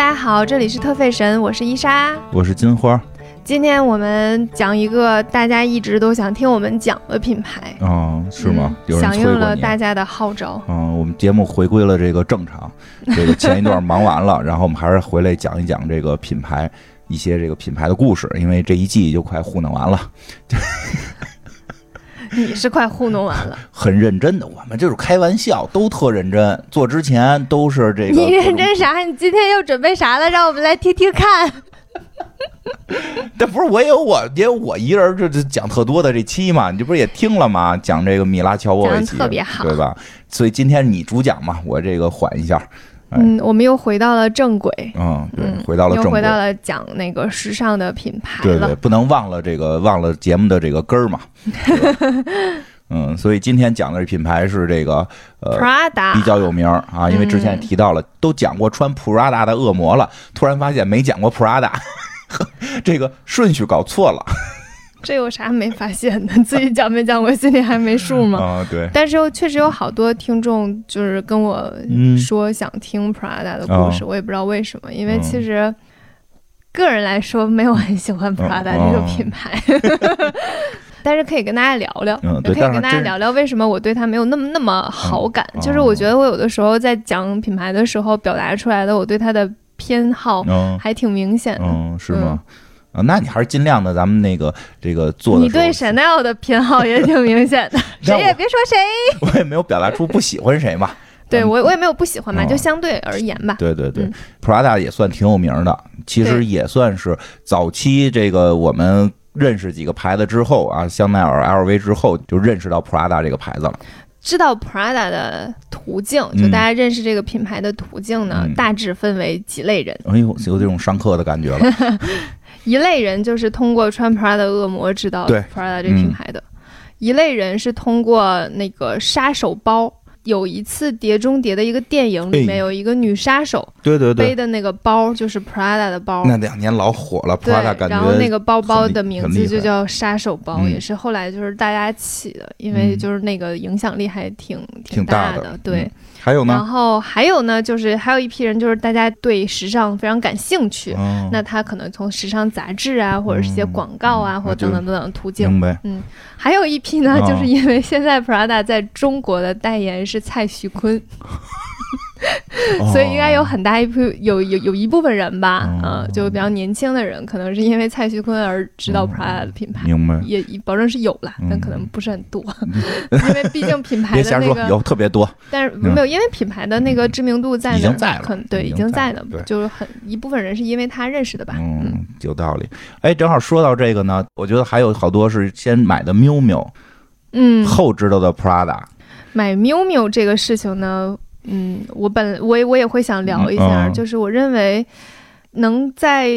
大家好，这里是特费神，我是伊莎。我是金花。今天我们讲一个大家一直都想听我们讲的品牌，哦，是吗？响应了大家的号召。嗯，我们节目回归了这个正常，这个前一段忙完了，然后我们还是回来讲一讲这个品牌一些这个品牌的故事，因为这一季就快糊弄完了，你是快糊弄完了，很认真的，我们就是开玩笑，都特认真，做之前都是这个。你认真啥？你今天又准备啥了？让我们来听听看。但不是我也有我也有我一人这这讲特多的这期嘛，你这不是也听了吗？讲这个米拉乔沃维讲奇，特别好对吧？所以今天你主讲嘛，我这个缓一下，哎嗯，我们又回到了正轨，嗯，对，嗯，回到了正轨又回到。了讲那个时尚的品牌。对对，不能忘了这个忘了节目的这个根儿嘛。嗯，所以今天讲的这品牌是这个呃 Prada 比较有名儿啊，因为之前也提到了，都讲过穿 Prada 的恶魔了，突然发现没讲过 Prada，这个顺序搞错了这有啥没发现的？自己讲没讲我，心里还没数吗？啊，对，但是又确实有好多听众就是跟我嗯说想听 Prada 的故事，哦我也不知道为什么，因为嗯其实个人来说没有很喜欢 Prada 哦这个品牌。但是可以跟大家聊聊，嗯可以跟大家聊聊为什么我对它没有那么那么好感。嗯就是我觉得我有的时候在讲品牌的时候，表达出来的我对它的偏好嗯还挺明显的。嗯，是吗？啊，那你还是尽量的，咱们那个这个做的你对时候 Chanel 的偏好也挺明显的，谁也别说谁。我也没有表达出不喜欢谁嘛。对嗯我我也没有不喜欢吧，哦就相对而言吧。对对对、嗯 p r a d a 也算挺有名的，其实也算是早期这个我们认识几个牌子之后啊，香奈儿、LV 之后就认识到 Prada 这个牌子了。知道 Prada 的途径，嗯就大家认识这个品牌的途径呢，嗯大致分为几类人。哎呦，有这种上课的感觉了。一类人就是通过穿 Prada 的恶魔知道 Prada 这个品牌的，一类人是通过那个杀手包。有一次《碟中谍》的一个电影里面哎有一个女杀手对对对，背的那个包就是 Prada 的包，那两年老火了，Prada，感觉然后那个包包的名字就叫杀手包，嗯。也是后来就是大家起的，因为嗯。就是那个影响力还挺挺大大的对。嗯还有然呢？后还有呢，就是还有一批人，就是大家对时尚非常感兴趣，嗯，那他可能从时尚杂志啊，或者是一些广告啊，嗯或者等等等等途径。明白。还有一批呢，哦就是因为现在 Prada 在中国的代言是蔡徐坤，所以应该有很大一部有有有一部分人吧，哦嗯，就比较年轻的人，可能是因为蔡徐坤而知道哦 Prada 的品牌。明白。也保证是有啦，但嗯可能不是很多，因为毕竟品牌的那个有特别多。但是没有，因为品牌的那个知名度在已经在了可能对，已经在了，就是很一部分人是因为他认识的吧。嗯，有道理。哎，正好说到这个呢，我觉得还有好多是先买的 miu miu，嗯，后知道的 Prada。买 miu miu 这个事情呢，嗯，我本我也我也会想聊一下，就是我认为能在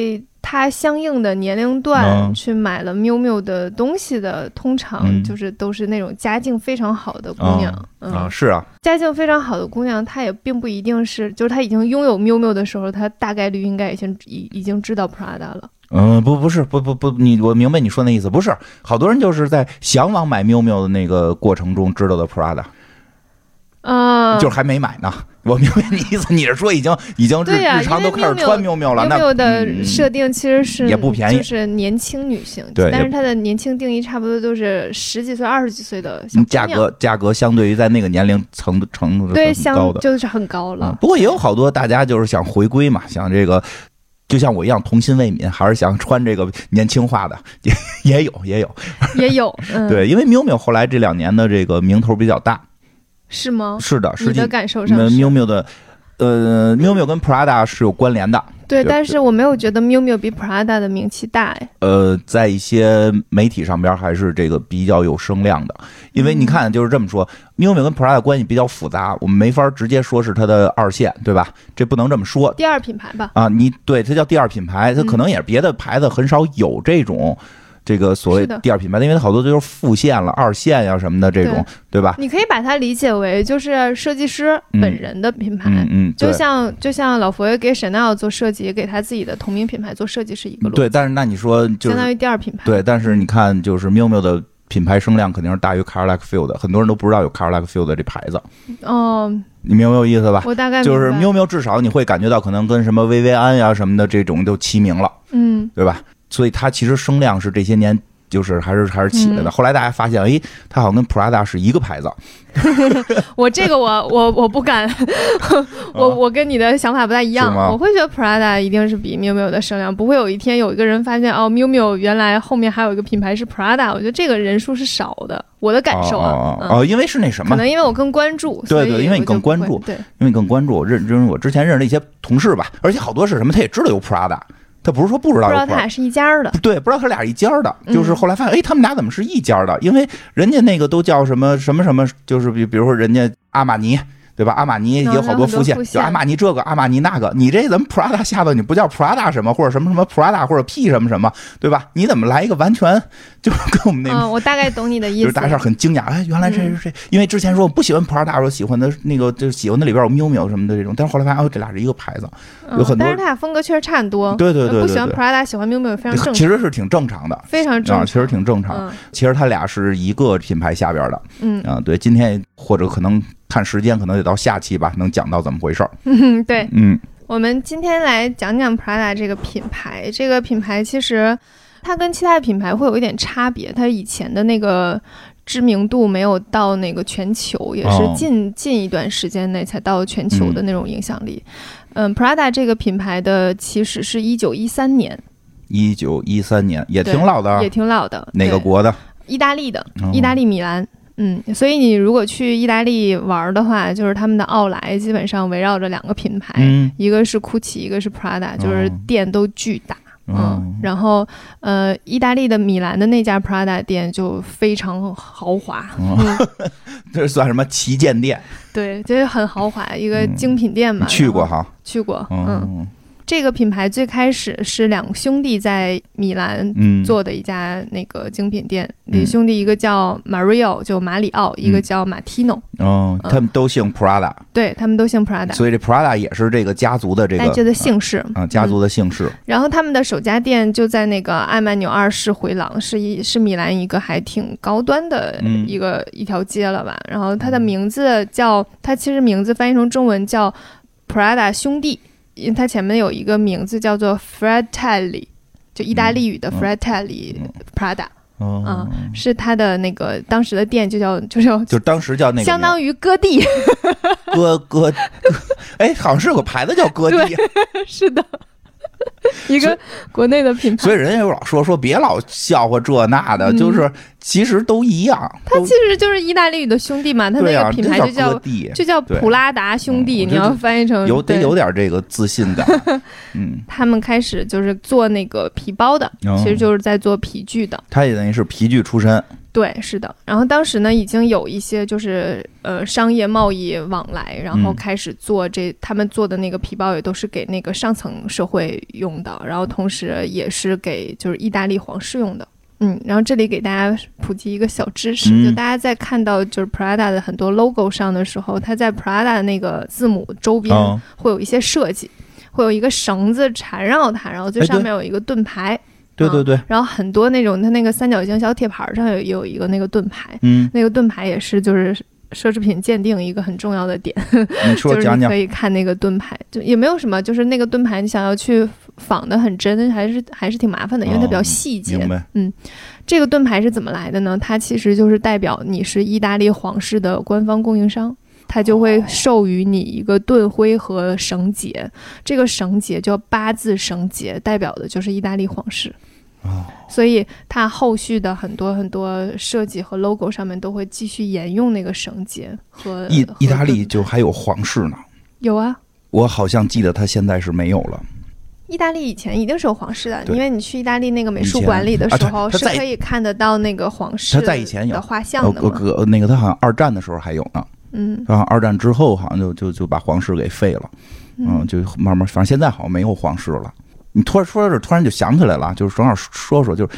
它相应的年龄段嗯去买了 miu miu 的东西的，通常嗯。就是都是那种家境非常好的姑娘。嗯，啊，是啊，家境非常好的姑娘，她也并不一定是，就是她已经拥有 miu miu 的时候，她大概率应该已经已已经知道 Prada 了。嗯，不，不是，不不不，你我明白你说那意思，不是，好多人就是在向往买 miu miu 的那个过程中知道的 Prada，、啊，就是还没买呢。我明白你意思，你是说已经已经日、日常都开始穿 miu miu 了，那 miu 的嗯设定其实是也不便宜就是年轻女性，对但是它的年轻定义差不多都是十几岁、二十几岁的价，格价格相对于在那个年龄层程度是对，很高的。相就是很高嗯了，。不过也有好多大家就是想回归嘛，想这个。就像我一样童心未泯，还是想穿这个年轻化的，也也有也有。也有，嗯，，对，因为 miu miu 后来这两年的这个名头比较大，是吗？是的，实际你的感受上呃是 miu miu 的，呃，miu miu 跟 Prada 是有关联的。对，但是我没有觉得 miu miu 比 Prada 的名气大，哎，呃，在一些媒体上边还是这个比较有声量的，因为你看就是这么说，miu miu 跟 Prada 关系比较复杂，我们没法直接说是它的二线，对吧？这不能这么说第二品牌吧。啊。你对它叫第二品牌，它可能也是别的牌子很少有这种。这个所谓的。第二品牌，因为它好多都是副线了、二线呀、什么的这种，对。吧？你可以把它理解为就是设计师嗯。本人的品牌，嗯嗯，就像就像老佛爷给 Chanel 做设计，给他自己的同名品牌做设计是一个逻辑，对，但是那你说就是相当于第二品牌。对，但是你看，就是 miu miu 的品牌声量肯定是大于 Carl Lagerfeld，的很多人都不知道有 Carl Lagerfeld 这牌子，哦，你明白我意思吧？我大概就是明白。喵喵，至少你会感觉到可能跟什么薇薇安呀什么的这种都齐名了，嗯。对吧？所以它其实声量是这些年就是还是还是起来的。嗯。后来大家发现，哎，它好像跟 Prada 是一个牌子，我这个我我我不敢，我我跟你的想法不太一样，我会觉得 Prada 一定是比 miu miu 的声量，不会有一天有一个人发现哦 miu miu 原来后面还有一个品牌是 Prada，我觉得这个人数是少的，我的感受啊，嗯哦哦哦，因为是那什么，可能因为我更关注，对对因为你更关注对，因为你更关注。我认认识我之前认识的一些同事吧，而且好多是什么，他也知道有 Prada，他不是说不知道不知道他俩是一家儿的，对，不知道他俩一家的，嗯就是后来发现，哎，他们俩怎么是一家的？因为人家那个都叫什么什么什么，就是比比如说人家阿玛尼。对吧？阿玛尼也有好多副线，就阿玛尼这个，阿玛尼那个，你这怎么 Prada 下头你不叫 Prada 什么，或者什么什么 Prada 或者 P 什么什么，对吧？你怎么来一个完全就是跟我们那嗯，我大概懂你的意思，就是大家很惊讶，哎，原来这是这，因为之前说我不喜欢 Prada，我喜欢的那个就是喜欢的里边有 miu miu 什么的这种，但是后来发现哦，这俩是一个牌子，嗯有很多但是他俩风格确实差很多，对对对对不喜欢对 Prada，喜欢 miu miu 非常正常，其实是挺正常的非常正常，啊，其实挺正常。嗯其实他俩是一个品牌下边的嗯啊，对，今天或者可能看时间，可能得到下期吧，能讲到怎么回事儿。嗯，对，嗯我们今天来讲讲 Prada 这个品牌。这个品牌其实它跟其他的品牌会有一点差别，它以前的那个知名度没有到那个全球，也是哦近、近一段时间内才到全球的那种影响力。嗯 p r a d a 这个品牌的起始是一九一三年，一九一三年也挺老的啊也，挺老的。哪个国的？意大利的，哦意大利米兰。嗯，所以你如果去意大利玩的话，就是他们的奥莱基本上围绕着两个品牌，嗯一个是 GUCCI，一个是 Prada，就是哦店都巨大。嗯哦，然后呃，意大利的米兰的那家 Prada 店就非常豪华，这算什么旗舰店？对，就是很豪华，一个嗯精品店嘛。你去过？哈？去过，嗯，嗯这个品牌最开始是两兄弟在米兰嗯，做的一家那个精品店，嗯。两兄弟一个叫 Mario，就马里奥，一个叫 Martino，哦，他们都姓 Prada，对他们都姓 Prada，所以这 Prada 也是这个家族的这个带着的姓氏。啊家族的姓氏。然后他们的首家店就在那个艾曼纽二世回廊，是一是米兰一个还挺高端的嗯。一个、一条街了吧。然后它的名字叫，它其实名字翻译成中文叫 Prada 兄弟，因为它前面有一个名字叫做 Fratelli，就意大利语的嗯。Fratelli、嗯。Prada，哦。啊，是它的那个当时的店就叫就叫。就当时叫那个相当于割地，哥哥，哥哎，好像是有个牌子叫哥地，是的，一个国内的品牌。所以人家又老说说别老笑话这那的，嗯。就是其实都一样，都它其实就是意大利语的兄弟嘛，它那个品牌就叫就叫普拉达兄弟，嗯你要翻译成有得有点这个自信感，嗯，他们开始就是做那个皮包的，哦。其实就是在做皮具的。他也等于是皮具出身，对，是的。然后当时呢，已经有一些就是呃商业贸易往来，然后嗯。开始做这、他们做的那个皮包也都是给那个上层社会用的，然后同时也是给就是意大利皇室用的。嗯，然后这里给大家普及一个小知识，嗯。就大家在看到就是 Prada 的很多 logo 上的时候，它在 Prada 那个字母周边嗯会有一些设计，会有一个绳子缠绕它，然后最上面有一个盾牌，对对对，然后很多那种它那个三角形小铁牌上有有一个那个盾牌，嗯，那个盾牌也是就是奢侈品鉴定一个很重要的点，你说 就是你可，以看那个盾牌，就也没有什么，就是那个盾牌你想要去仿的很真，还是还是挺麻烦的，因为它比较哦细节。明白，这个盾牌是怎么来的呢？它其实就是代表你是意大利皇室的官方供应商。它就会授予你一个盾徽和绳结，这个绳结叫八字绳结，代表的就是意大利皇室。哦所以它后续的很多很多设计和 logo 上面都会继续沿用那个绳结和和意意大利就还有皇室呢，有啊。我好像记得他现在是没有了，意大利以前一定是有皇室的，因为你去意大利那个美术馆里的时候，是可以看得到那个皇室他在以前有。的画像呃的嘛。呃那个他好像二战的时候还有呢，嗯。然后二战之后好像就就就把皇室给废了，嗯，嗯就慢慢，反正现在好像没有皇室了。你突然说到这，突然就想起来了，就是正好说说，就是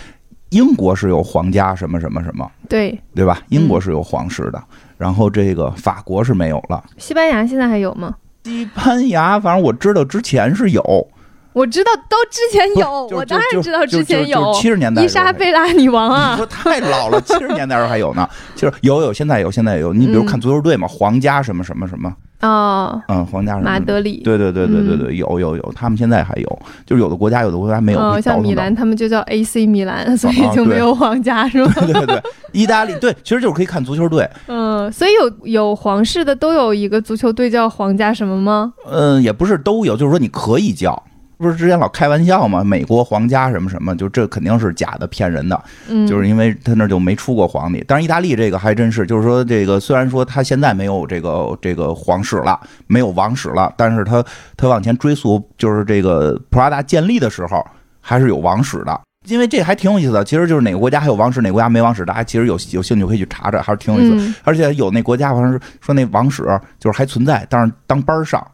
英国是有皇家什么什么什么，对，对吧？英嗯国是有皇室的，然后这个法国是没有了。西班牙现在还有吗？西班牙，反正我知道之前是有，我知道，都之前有，我当然知道之前有。七十年代伊莎贝拉女王啊你啊，说太老了，七十年代时候还有呢，其实有有，现在有，现在有。你比如嗯看足球队嘛，皇家什么什么什么，哦，嗯，皇家什么。马德里，对对对对对对，有有有，他们现在还有，就是有的国家有的国家没有。像米兰，他们就叫 AC 米兰，所以就没有皇家，是吗？对对对，意大利对，其实就是可以看足球队，嗯，所以有有皇室的都有一个足球队叫皇家什么吗？嗯，也不是都有，就是说你可以叫。不是之前老开玩笑吗？美国皇家什么什么，就这肯定是假的、骗人的，嗯，就是因为他那儿就没出过皇帝。但是意大利这个还真是，就是说这个虽然说他现在没有这个这个皇室了，没有王室了，但是他他往前追溯，就是这个普拉达建立的时候还是有王室的。因为这还挺有意思的，其实就是哪个国家还有王室，哪个国家没王室，大家其实有有兴趣可以去查查，还是挺有意思。嗯而且有那国家好像是说那王室就是还存在，但是当班儿上。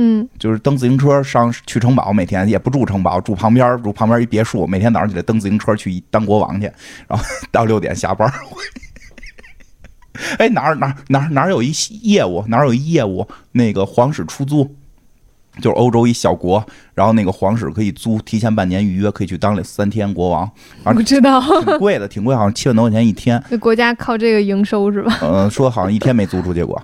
嗯就是蹬自行车上去城堡，每天也不住城堡，住旁边，住旁边一别墅，每天早上起来蹬自行车去当国王去，然后到六点下班。哎，哪儿哪儿哪儿哪儿有一业务，哪儿有一业务，那个皇室出租，就是欧洲一小国，然后那个皇室可以租，提前半年预约，可以去当三天国王，啊我知道，挺贵的，挺贵，好像七万多块钱一天。那国家靠这个营收是吧？嗯，说好像一天没租出去过。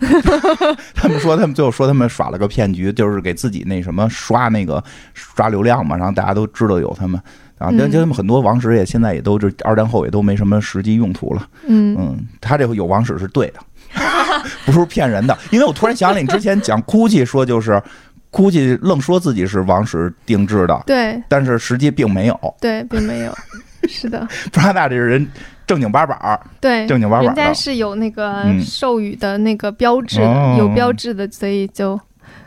他们说他们最后说他们耍了个骗局，就是给自己那什么刷那个刷流量嘛，然后大家都知道有他们。啊，但就就他们很多王室也现在也都这二战后也都没什么实际用途了。嗯嗯，他这个有王室是对的，不是骗人的。因为我突然想起来，你之前讲 GUCCI 说就是 GUCCI 愣说自己是王室定制的，对但是实际并没有。对，并没有，是的，Prada 这个人正经八板儿，对，正经八板儿人家是有那个嗯授予的那个标志有标志的，所以就。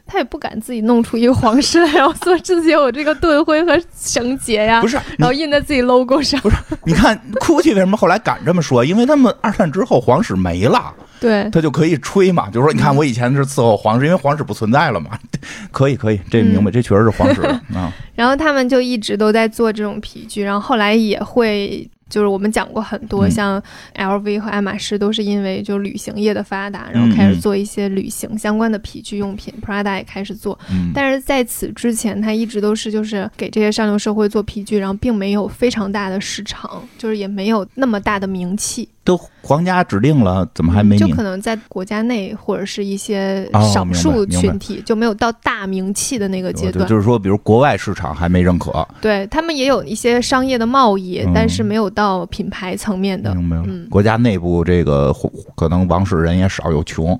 他也不敢自己弄出一个皇室来，然后说自己有这个盾徽和绳结呀不，是然后印在自己 logo 上。不是你看 GUCCI 为什么后来敢这么说？因为他们二战之后皇室没了，对，他就可以吹嘛，就是说你看我以前是伺候皇室，因为皇室不存在了嘛。可以可以，这明白，这确实是皇室的 啊。然后他们就一直都在做这种皮具，然后后来也会，就是我们讲过很多，嗯像 LV 和爱马仕都是因为就旅行业的发达，然后开始做一些旅行相关的皮具用品，Prada 也开始做。嗯，但是在此之前，它一直都是就是给这些上流社会做皮具，然后并没有非常大的市场，就是也没有那么大的名气，都皇家指定了，怎么还没名就可？能在国家内或者是一些少数群体就没有到大名气的那个阶段。就就是说，比如国外市场还没认可，对他们也有一些商业的贸易，嗯但是没有到品牌层面的。明白了。嗯国家内部这个可能王室人也少又穷，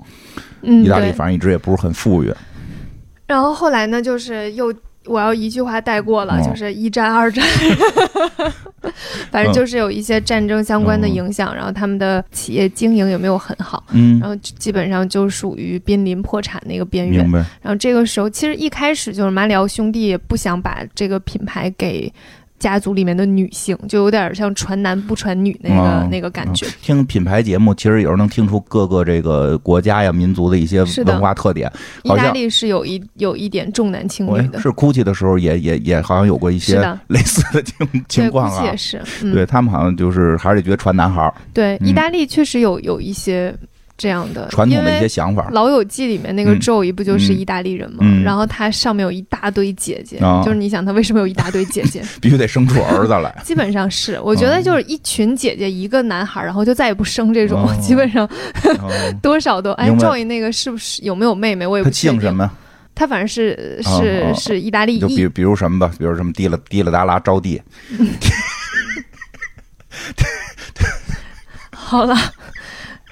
嗯，意大利。反正一直也不是很富裕。然后后来呢，就是又我要一句话带过了，哦。就是一战、二战，反正就是有一些战争相关的影响，然后他们的企业经营也没有很好，嗯。然，后基本上就属于濒临破产那个边缘。然后这个时候，其实一开始就是马里奥兄弟也不想把这个品牌给家族里面的女性，就有点像传男不传女那个、哦那个感觉。听品牌节目，其实有时候能听出各个这个国家呀、民族的一些文化特点。意大利是有一有一点重男轻女的，是 GUCCI 的时候也也也好像有过一些类似的情情，况啊。是。嗯、对他们好像就是还是觉得传男孩儿对，嗯意大利确实有有一些这样的传统的一些想法。老友记里面那个嗯 Joey 不就是嗯意大利人吗？嗯然后他上面有一大堆姐姐，啊就是你想他为什么有一大堆姐姐？必须得生出儿子来。基本上是，我觉得就是一群姐姐一个男孩，然后就再也不生这种，哦基本上哦 多少都哎，Joey 那个是不是有没有妹妹？我也他不确定。姓什么？他反正是哦是哦是意大利裔，就比比如什么吧，比如什么滴了滴了达拉招娣，好了。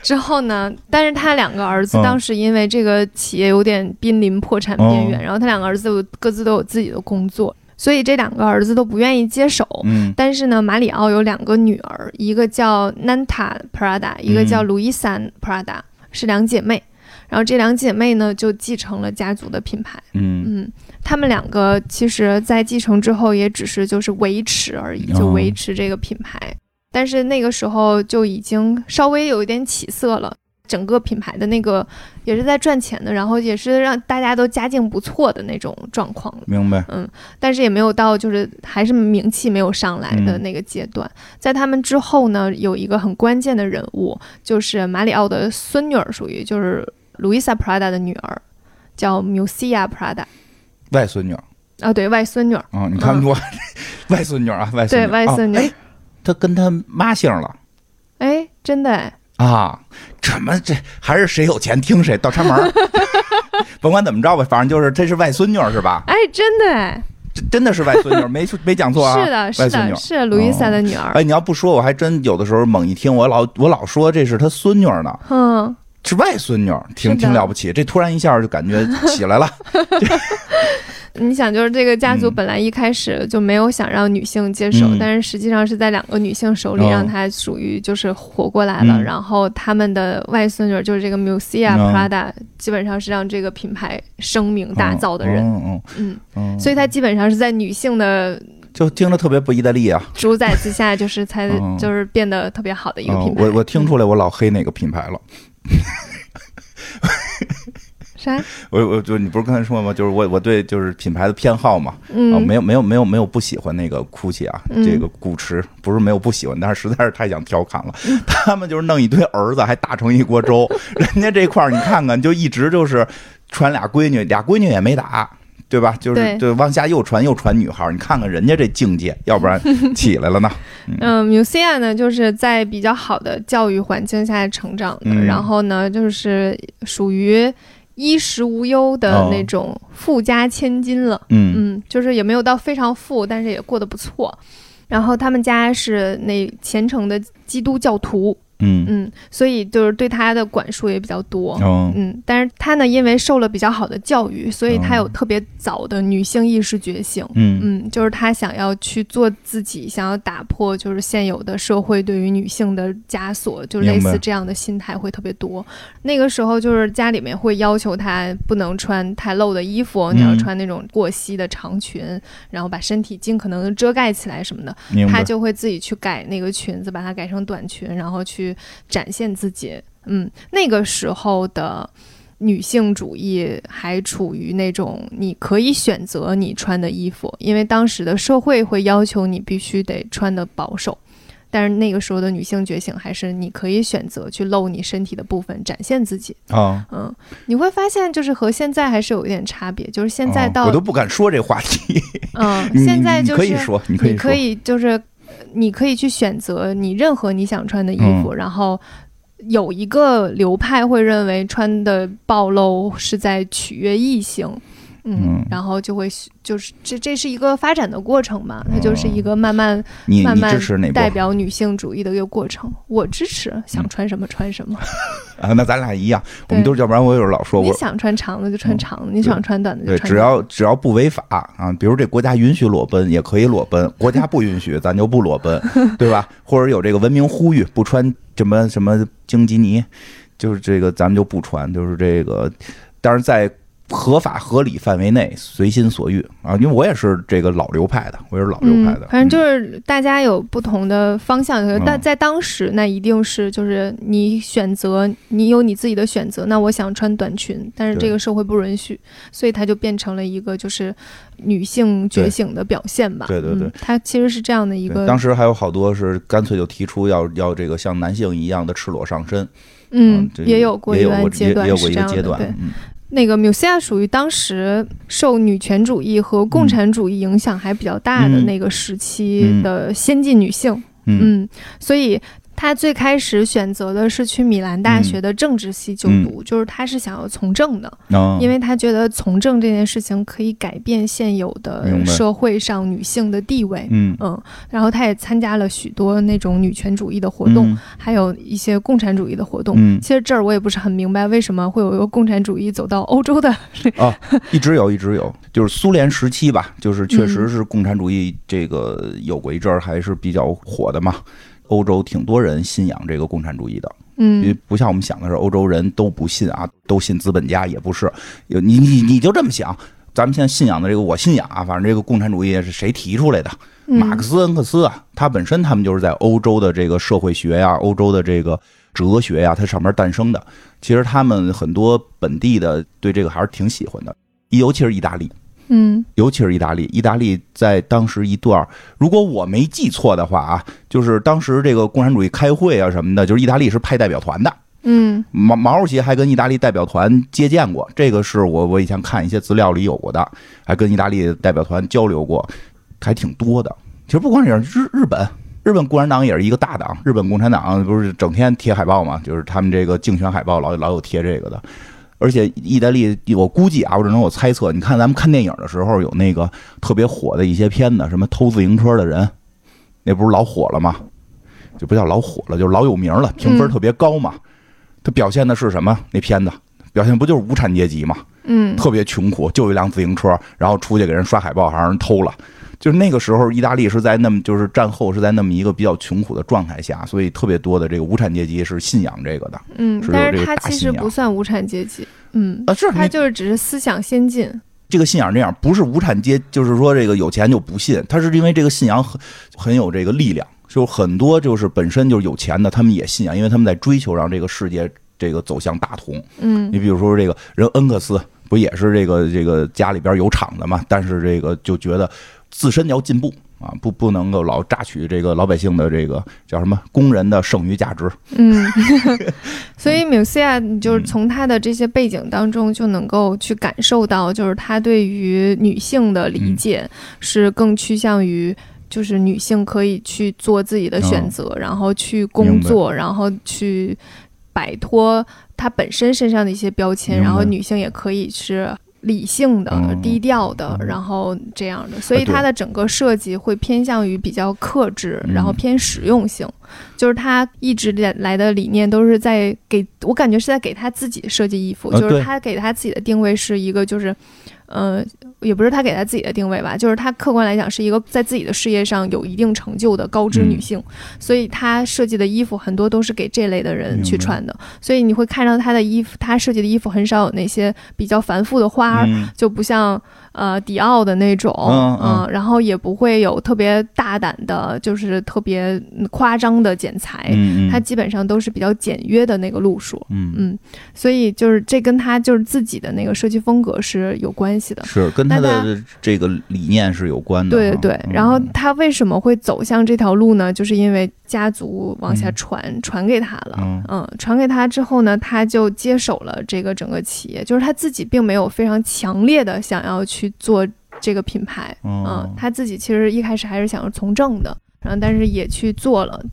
之后呢？但是他两个儿子嗯当时因为这个企业有点濒临破产边缘，哦然后他两个儿子各自都有自己的工作，所以这两个儿子都不愿意接手。嗯但是呢，马里奥有两个女儿，一个叫 Nanta Prada，一个叫嗯 Luisa Prada，、是两姐妹。然后这两姐妹呢，就继承了家族的品牌。嗯嗯，她们两个其实，在继承之后，也只是就是维持而已，哦就维持这个品牌。但是那个时候就已经稍微有一点起色了。整个品牌的那个也是在赚钱的，然后也是让大家都家境不错的那种状况了。明白。嗯但是也没有到就是还是名气没有上来的嗯那个阶段。在他们之后呢，有一个很关键的人物，就是马里奥的孙女儿，属于就是路易莎· Prada 的女儿，叫 Musia Prada。外孙女儿啊，对外孙女儿，啊，你看嗯我 外孙女啊，外孙女对女外孙女儿哦哎，他跟他妈姓了。哎，真的哎，啊，怎么这还是谁有钱听谁倒插门儿？甭管怎么着吧，反正就是这是外孙女是吧？哎，真的哎，这真的是外孙女，没没讲错啊。是的，是的，外孙女儿。是路易莎的女儿，哎，你要不说，我还真有的时候猛一听，我老我老说这是他孙女呢，嗯，是外孙女，挺挺了不起。这突然一下就感觉起来了。你想，就是这个家族嗯本来一开始就没有想让女性接手，嗯但是实际上是在两个女性手里哦让她属于就是活过来了。嗯然后他们的外孙女就是这个 Musia 嗯 Prada，、基本上是让这个品牌声名大噪的人。嗯嗯嗯，嗯，所以她基本上是在女性的就听着特别不意大利啊。主宰之下，就是才嗯就是变得特别好的一个嗯品牌。我我听出来我老黑哪个品牌了。啥？我我就你不是刚才说吗？就是我我对就是品牌的偏好嘛。啊，嗯，没有没有没有没有不喜欢那个 GUCCI 啊，嗯这个古驰不是没有不喜欢，但是实在是太想调侃了。嗯 他们就是弄一堆儿子，还打成一锅粥。人家这块儿你看看，就一直就是传俩闺女，俩闺女也没打。对吧？就是对就往下又传又传女孩儿，你看看人家这境界，要不然 起来了呢。嗯，Musia 呢，就是在比较好的教育环境下成长的，嗯然后呢，就是属于衣食无忧的那种富家千金了。嗯嗯，就是也没有到非常富，但是也过得不错。然后他们家是那虔诚的基督教徒，嗯嗯，所以就是对他的管束也比较多。嗯嗯，但是他呢，因为受了比较好的教育，所以他有特别早的女性意识觉醒。嗯嗯，就是他想要去做自己，想要打破就是现有的社会对于女性的枷锁，就类似这样的心态会特别多。那个时候就是家里面会要求他不能穿太露的衣服，你要嗯穿那种过膝的长裙，然后把身体尽可能的遮盖起来什么的。他就会自己去改那个裙子，把它改成短裙，然后去展现自己。嗯，那个时候的女性主义还处于那种你可以选择你穿的衣服，因为当时的社会会要求你必须得穿的保守。但是那个时候的女性觉醒还是你可以选择去露你身体的部分，展现自己。啊，嗯，你会发现就是和现在还是有一点差别，就是现在到、哦我都不敢说这话题。嗯，现在就是你可以说，你可以说你可，以就是呃你可以去选择你任何你想穿的衣服，嗯然后有一个流派会认为穿的暴露是在取悦异性。嗯嗯，然后就会就是这这是一个发展的过程嘛，它就是一个慢慢慢慢代表女性主义的一个过程。我支持，想嗯穿什么穿什么。啊？那咱俩一样，我们对都是，要不然我有时候老说我你想穿长的就穿长的，你想穿短的就，穿短的。只要只要不违法啊，比如这国家允许裸奔也可以裸奔，国家不允许咱就不裸奔，对吧？或者有这个文明呼吁不穿什么什么荆棘泥，就是这个咱们就不穿，就是这个，但是在合法合理范围内随心所欲啊，因为我也是这个老流派的，我也是老流派的，嗯，反正就是大家有不同的方向，但嗯。在当时，那一定是就是你选择，你有你自己的选择。那我想穿短裙，但是这个社会不允许，所以它就变成了一个就是女性觉醒的表现吧。对对对嗯它其实是这样的一个，当时还有好多是干脆就提出要要这个像男性一样的赤裸上身，嗯，也有过一也有过段阶段也也有过一个阶段，那个 Musea 属于当时受女权主义和共产主义影响还比较大的嗯。那个时期的先进女性。嗯。嗯，所以他最开始选择的是去米兰大学的政治系就读，就是他是想要从政的，啊，因为他觉得从政这件事情可以改变现有的社会上女性的地位。嗯嗯，然后他也参加了许多那种女权主义的活动，嗯还有一些共产主义的活动。嗯其实这儿我也不是很明白，为什么会有一个共产主义走到欧洲的？一直有，一直有，就是苏联时期吧，就是确嗯实是共产主义这个有过一阵儿还是比较火的嘛。欧洲挺多人信仰这个共产主义的，嗯因为嗯不像我们想的是欧洲人都不信啊，都信资本家，也不是。你你你就这么想，咱们现在信仰的这个我信仰啊，反正这个共产主义是谁提出来的？马克嗯思、恩格斯啊，他本身他们就是在欧洲的这个社会学呀、欧洲的这个哲学呀，它上面诞生的。其实他们很多本地的对这个还是挺喜欢的，尤其是意大利，嗯尤其是意大利。意大利在当时一段儿，如果我没记错的话啊，就是当时这个共产主义开会啊什么的，就是意大利是派代表团的。嗯毛毛主席还跟意大利代表团接见过，这个是我我以前看一些资料里有过的，还跟意大利代表团交流过，还挺多的。其实不光是日日本，日本共产党也是一个大党，日本共产党不是整天贴海报嘛，就是他们这个竞选海报老老有贴这个的。而且意大利，我估计啊，我只能我猜测，你看咱们看电影的时候有那个特别火的一些片子，什么偷自行车的人，那不是老火了吗？就不叫老火了，就是老有名了，评分特别高嘛。它表现的是什么？那片子表现不就是无产阶级嘛？嗯特别穷苦，就一辆自行车，然后出去给人刷海报，还让人偷了。就是那个时候，意大利是在那么就是战后是在那么一个比较穷苦的状态下，所以特别多的这个无产阶级是信仰这个的嗯但是他其实不算无产阶级，嗯，啊。是他就是只是思想先进，这个信仰这样，不是无产阶，就是说这个有钱就不信，他是因为这个信仰很很有这个力量，就很多就是本身就是有钱的，他们也信仰，因为他们在追求让这个世界这个走向大同。嗯你比如说这个人恩克斯，不也是这个这个家里边有厂的嘛？但是这个就觉得自身要进步啊，不不能够老榨取这个老百姓的这个叫什么工人的剩余价值。嗯，所以缪西亚，你就是从他的这些背景当中就能够去感受到，就是他对于女性的理嗯。解是更趋向于。就是女性可以去做自己的选择，然后去工作，然后去摆脱她本身身上的一些标签，然后女性也可以是理性的、嗯。低调的，嗯。然后这样的，所以啊对。它的整个设计会偏向于比较克制，嗯然后偏实用性。就是他一直以来的理念都是在给我感觉是在给他自己设计衣服，就是他给他自己的定位是一个就是，呃，也不是他给他自己的定位吧，就是他客观来讲是一个在自己的事业上有一定成就的高知女性，所以他设计的衣服很多都是给这类的人去穿的，所以你会看到他的衣服，他设计的衣服很少有那些比较繁复的花儿，嗯。就不像呃迪奥的那种，嗯嗯然后也不会有特别大胆的，就是特别夸张的剪裁，嗯嗯，它基本上都是比较简约的那个路数，嗯嗯，所以就是这跟他就是自己的那个设计风格是有关系的。是跟他的这个理念是有关的。对对对，嗯然后他为什么会走向这条路呢？就是因为家族往下传，传给他了。嗯传给他之后呢，他就接手了这个整个企业，就是他自己并没有非常强烈的想要去做这个品牌，嗯。嗯，他自己其实一开始还是想要从政的，然后但是也去做了。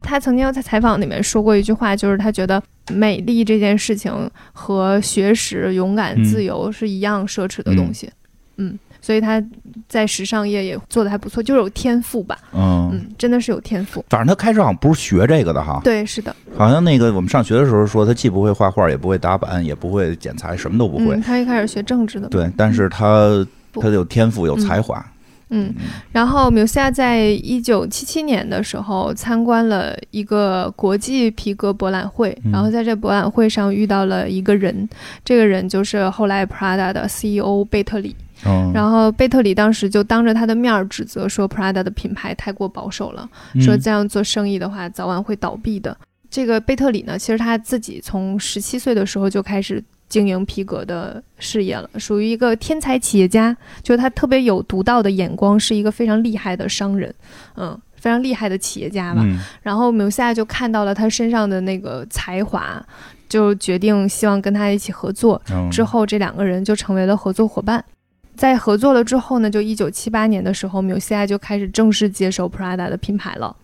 他曾经在采访里面说过一句话，就是他觉得美丽这件事情和学识、勇敢、嗯。自由是一样奢侈的东西，嗯所以他在时尚业也做的还不错，就是有天赋吧，嗯，嗯，真的是有天赋。反正他开始好像不是学这个的哈，对，是的，好像那个我们上学的时候说他既不会画画，也不会打板，也不会剪裁，什么都不会嗯，。他一开始学政治的嘛，对，但是他不他有天赋，有才华。嗯，然后缪斯亚在一九七七年的时候参观了一个国际皮革博览会，嗯然后在这博览会上遇到了一个人，这个人就是后来 Prada 的 CEO 贝特里。嗯，然后贝特里当时就当着他的面儿指责说 Prada 的品牌太过保守了，嗯说这样做生意的话早晚会倒闭的。这个贝特里呢，其实他自己从十七岁的时候就开始经营皮革的事业了，属于一个天才企业家，就是他特别有独到的眼光，是一个非常厉害的商人，嗯，非常厉害的企业家吧。嗯然后缪夏就看到了他身上的那个才华，就决定希望跟他一起合作。嗯之后这两个人就成为了合作伙伴。在合作了之后呢，就一九七八年的时候，缪西亚就开始正式接手 Prada 的品牌了。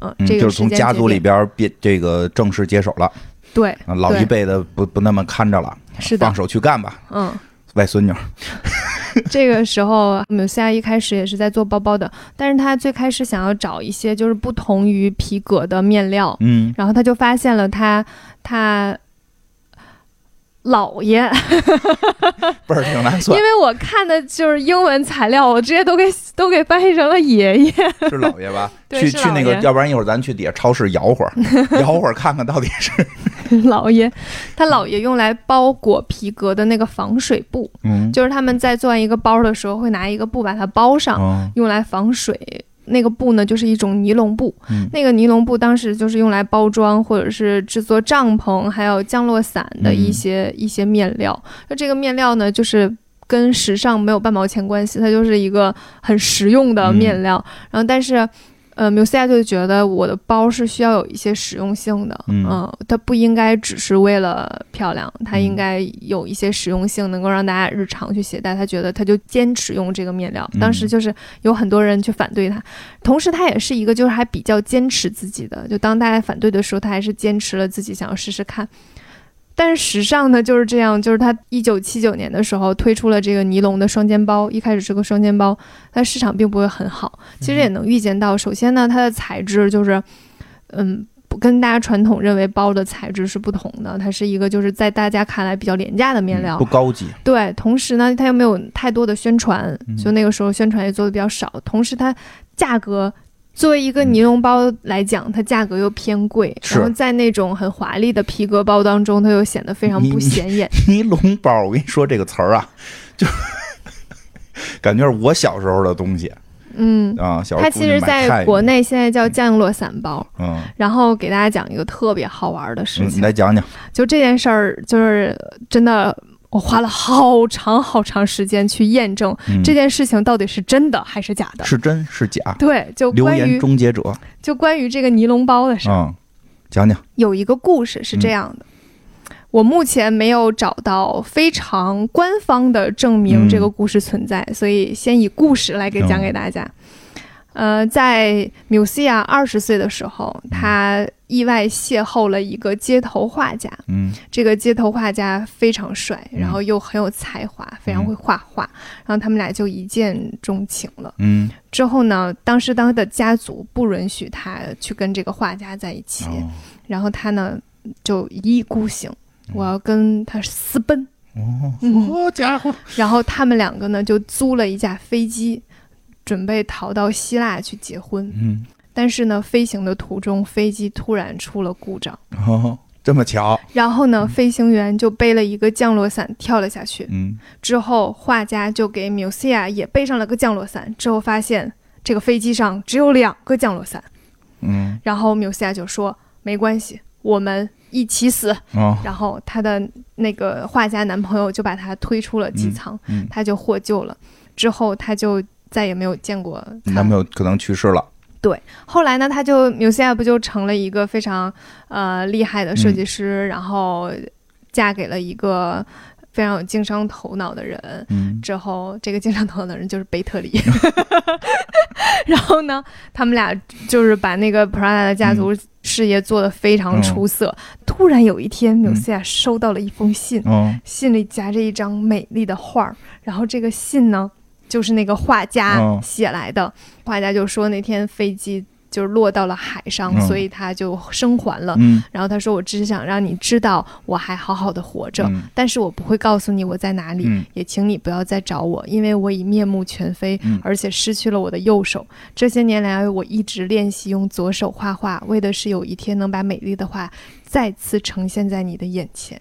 嗯，嗯这个就是从时间节家族里点边变这个正式接手了，对，啊老一辈的不不那么看着了，是的。放，手去干吧，嗯，外孙女儿。这个时候缪西亚一开始也是在做包包的，但是他最开始想要找一些就是不同于皮革的面料，嗯，然后他就发现了他他姥爷，倍儿挺难算因，为我看的就是英文材料，我直接都给都给翻译成了爷爷。是老爷吧？去去那个，要不然一会儿咱去底下超市摇会儿，摇会儿看看到底是，姥爷，他姥爷用来包裹皮革的那个防水布，嗯，就是他们在做完一个包的时候，会拿一个布把它包上，嗯用来防水。那个布呢，就是一种尼龙布。嗯那个尼龙布当时就是用来包装或者是制作帐篷，还有降落伞的一些、一些面料。那这个面料呢，就是跟时尚没有半毛钱关系，它就是一个很实用的面料。然后，但是。呃，缪西亚就觉得我的包是需要有一些实用性的，嗯它不应该只是为了漂亮，它嗯应该有一些实用性，能够让大家日常去携带。他觉得他就坚持用这个面料，嗯当时就是有很多人去反对他，同时他也是一个就是还比较坚持自己的，就当大家反对的时候，他还是坚持了自己想要试试看。但是时尚呢就是这样，就是它一九七九年的时候推出了这个尼龙的双肩包，一开始是个双肩包，但市场并不会很好。其实也能预见到，首先呢，它的材质就是，嗯，不跟大家传统认为包的材质是不同的，它是一个就是在大家看来比较廉价的面料。嗯不高级，对，同时呢，它又没有太多的宣传，嗯就那个时候宣传也做的比较少。同时，它价格作为一个尼龙包来讲，它价格又偏贵，然后在那种很华丽的皮革包当中，它又显得非常不显眼。尼龙包，我跟你说这个词儿啊，就感觉是我小时候的东西嗯，啊。小它其实在国内现在叫降落伞包。嗯然后给大家讲一个特别好玩的事嗯，情你，来讲讲，就这件事儿，就是真的，我花了好长好长时间去验证嗯这件事情到底是真的还是假的。是真是假？对，就关于终结者，就关于这个尼龙包的事儿，嗯，讲讲，有一个故事是这样的。我目前没有找到非常官方的证明嗯这个故事存在，所以先以故事来给讲给大家。呃，在缪西亚二十岁的时候，他意外邂逅了一个街头画家。嗯。这个街头画家非常帅，嗯。然后又很有才华，非常会画画，然后他们俩就一见钟情了。嗯，之后呢，当时他的家族不允许他去跟这个画家在一起，哦。然后他呢就一意孤行，我要跟他私奔。哦，嗯，好家伙，然后他们两个呢就租了一架飞机，准备逃到希腊去结婚。嗯，但是呢，飞行的途中，飞机突然出了故障，哦，这么巧，然后呢，飞行员就背了一个降落伞跳了下去。嗯之后，画家就给缪西亚也背上了个降落伞。之后发现这个飞机上只有两个降落伞，嗯然后缪西亚就说：“没关系，我们一起死。哦”然后她的那个画家男朋友就把她推出了机舱，嗯，她就获救了。之后，她就再也没有见过男朋友可能去世了，对后来呢，他就纽西亚不就成了一个非常呃厉害的设计师，然后嫁给了一个非常有经商头脑的人。嗯。之后，这个经商头脑的人就是贝特里。然后呢，他们俩就是把那个 Prada 的家族事业做得非常出色。突然有一天，纽西亚收到了一封信，哦。信里夹着一张美丽的画儿，然后这个信呢，就是那个画家哦写来的。画家就说那天飞机就是落到了海上，嗯所以他就生还了。嗯然后他说：“我只是想让你知道我还好好的活着，嗯但是我不会告诉你我在哪里，嗯也请你不要再找我，因为我已面目全非，嗯而且失去了我的右手。这些年来，我一直练习用左手画画，为的是有一天能把美丽的画再次呈现在你的眼前。”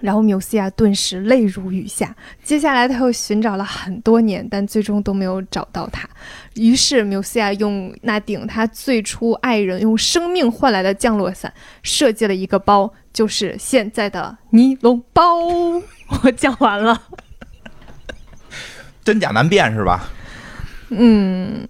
然后缪西亚顿时泪如雨下。接下来，他又寻找了很多年，但最终都没有找到他。于是，缪西亚用那顶他最初爱人用生命换来的降落伞，设计了一个包，就是现在的尼龙包。我讲完了。真假难辨是吧？嗯，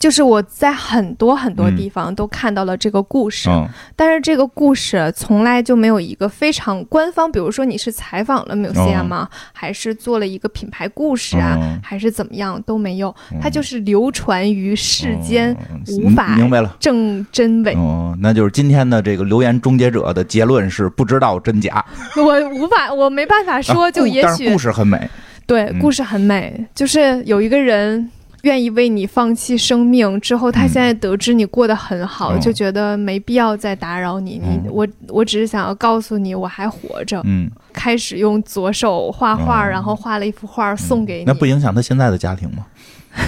就是我在很多很多地方都看到了这个故事，嗯但是这个故事从来就没有一个非常官方，比如说你是采访了缪西亚吗？还是做了一个品牌故事啊？嗯还是怎么样都没有，嗯它就是流传于世间，嗯无法明白了。证真伪。哦，那就是今天的这个留言终结者的结论是不知道真假，我无法，我没办法说，就也许、故事很美，嗯对故事很美，就是有一个人。愿意为你放弃生命之后，他嗯现在得知你过得很好，嗯就觉得没必要再打扰你。嗯你我我只是想要告诉你，我还活着。嗯，开始用左手画画，哦然后画了一幅画送给你。那不影响他现在的家庭吗？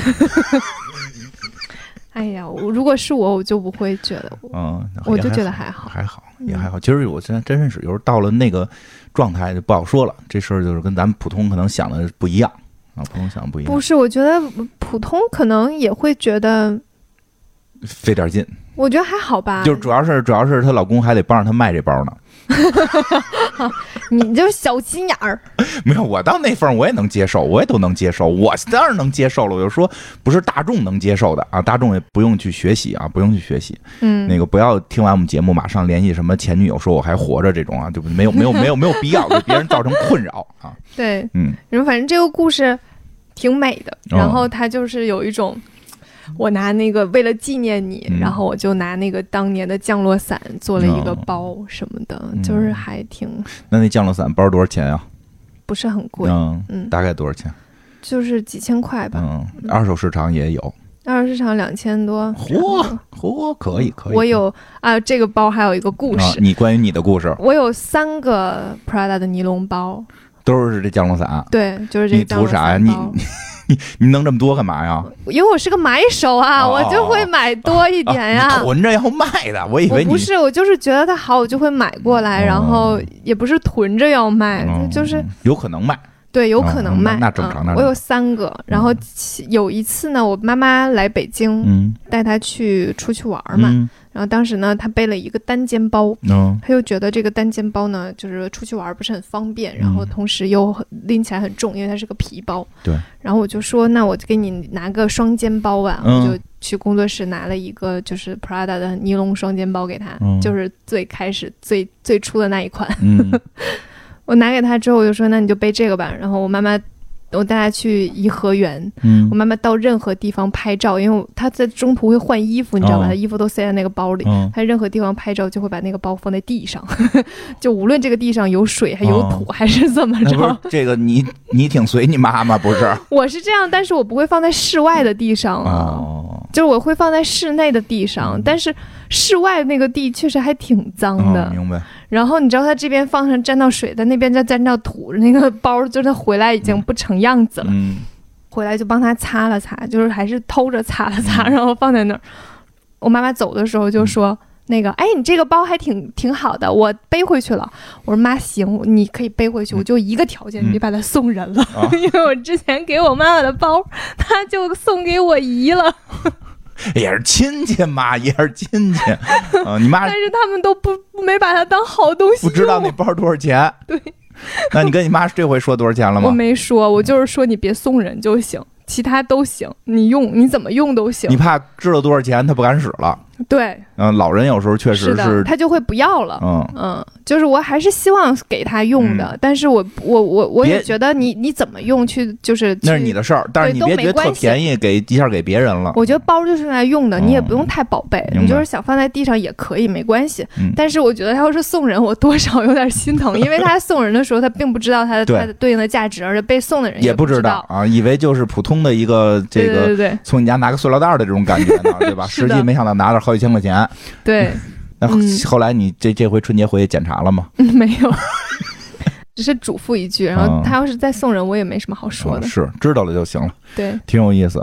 哎呀，我如果是我，我就不会觉得。嗯，我就觉得还好还好，嗯也还好。其实我现在真认识有时候到了那个状态就不好说了，这事儿就是跟咱们普通可能想的不一样啊，普通想不一样不，是，我觉得普通可能也会觉得，费点劲。我觉得还好吧。就是主要是主要是她老公还得帮着她卖这包呢。你就是小心眼儿。没有，我到那份儿我也能接受，我也都能接受，我当然能接受了。我就说不是大众能接受的啊，大众也不用去学习啊，不用去学习。嗯，那个不要听完我们节目马上联系什么前女友说我还活着这种啊，就没有没有没有没有必要给别人造成困扰啊。对，嗯，然后反正这个故事挺美的，哦然后它就是有一种。我拿那个为了纪念你，嗯然后我就拿那个当年的降落伞做了一个哦包什么的，嗯就是还挺那那降落伞包多少钱呀、不是很贵，嗯，嗯，大概多少钱？就是几千块吧，嗯，二手市场也有。二手市场两千多。嚯嚯，可以可以。我有啊，这个包还有一个故啊事，，你关于你的故事我有三个 Prada 的尼龙包，都是这降落伞。对，就是这你个降落图啥呀？你。你你弄这么多干嘛呀？因为我是个买手啊，哦我就会买多一点呀、囤着要卖的，我以为你不是，我就是觉得它好，我就会买过来，哦然后也不是囤着要卖，嗯就是有可能卖。对，有可能嗯卖。我有三个，然后其有一次呢，我妈妈来北京，嗯带她去出去玩嘛，嗯然后当时呢，她背了一个单肩包。嗯她又觉得这个单肩包呢，就是出去玩不是很方便，然后嗯同时又拎起来很重，因为它是个皮包。对。然后我就说，那我就给你拿个双肩包吧，嗯我就去工作室拿了一个就是 Prada 的尼龙双肩包给她，嗯就是最开始最最初的那一款。嗯我拿给她之后，我就说，那你就背这个吧。然后我妈妈。我带她去颐和园，嗯。我妈妈到任何地方拍照，因为我她在中途会换衣服，你知道吧？哦。她衣服都塞在那个包里，嗯她任何地方拍照就会把那个包放在地上，就无论这个地上有水还有土、还是怎么着，这个你你挺随你妈妈不是？我是这样，但是我不会放在室外的地上。啊，哦，就是我会放在室内的地上，但是室外那个地确实还挺脏的。哦明白。然后你知道他这边放上沾到水的，那边再沾到土，那个包就是它回来已经不成样子了，嗯回来就帮他擦了擦，就是还是偷着擦了擦，嗯然后放在那儿。我妈妈走的时候就说。那个，哎，你这个包还挺挺好的，我背回去了。我说妈，行，你可以背回去，嗯我就一个条件，嗯你别把它送人了，啊 因为我之前给我妈妈的包，她就送给我姨了，也是亲戚嘛，也是亲戚。啊，你妈但是他们都不没把它当好东西不知道用那包多少钱？对，那你跟你妈这回说多少钱了吗我？没说，我就是说你别送人就行，其他都行，你用你怎么用都行你。怕知道多少钱，他不敢使了。对，嗯，老人有时候确实的，是，他就会不要了。嗯，嗯，就是我还是希望给他用的，但是我我我我也觉得你你怎么用去就是那是你的事儿，但是都你别觉得特便宜，给一下给别人了。我觉得包就是用来用的，嗯你也不用太宝贝，你就是想放在地上也可以，没关系。嗯但是我觉得他要是送人，我多少有点心疼，因为他送人的时候，他并不知道他的对他的对应的价值，而且被送的人也不知道。啊，以为就是普通的一个这对个对对从你家拿个塑料袋儿的这种感觉呢，对吧？实际没想到拿了好几千块钱。对 那嗯后来你这这回春节回去检查了吗？对，没有。只是嘱咐一句，然后嗯他要是再送人，我也没什么好说的。嗯是知道了就行了，对，挺有意思。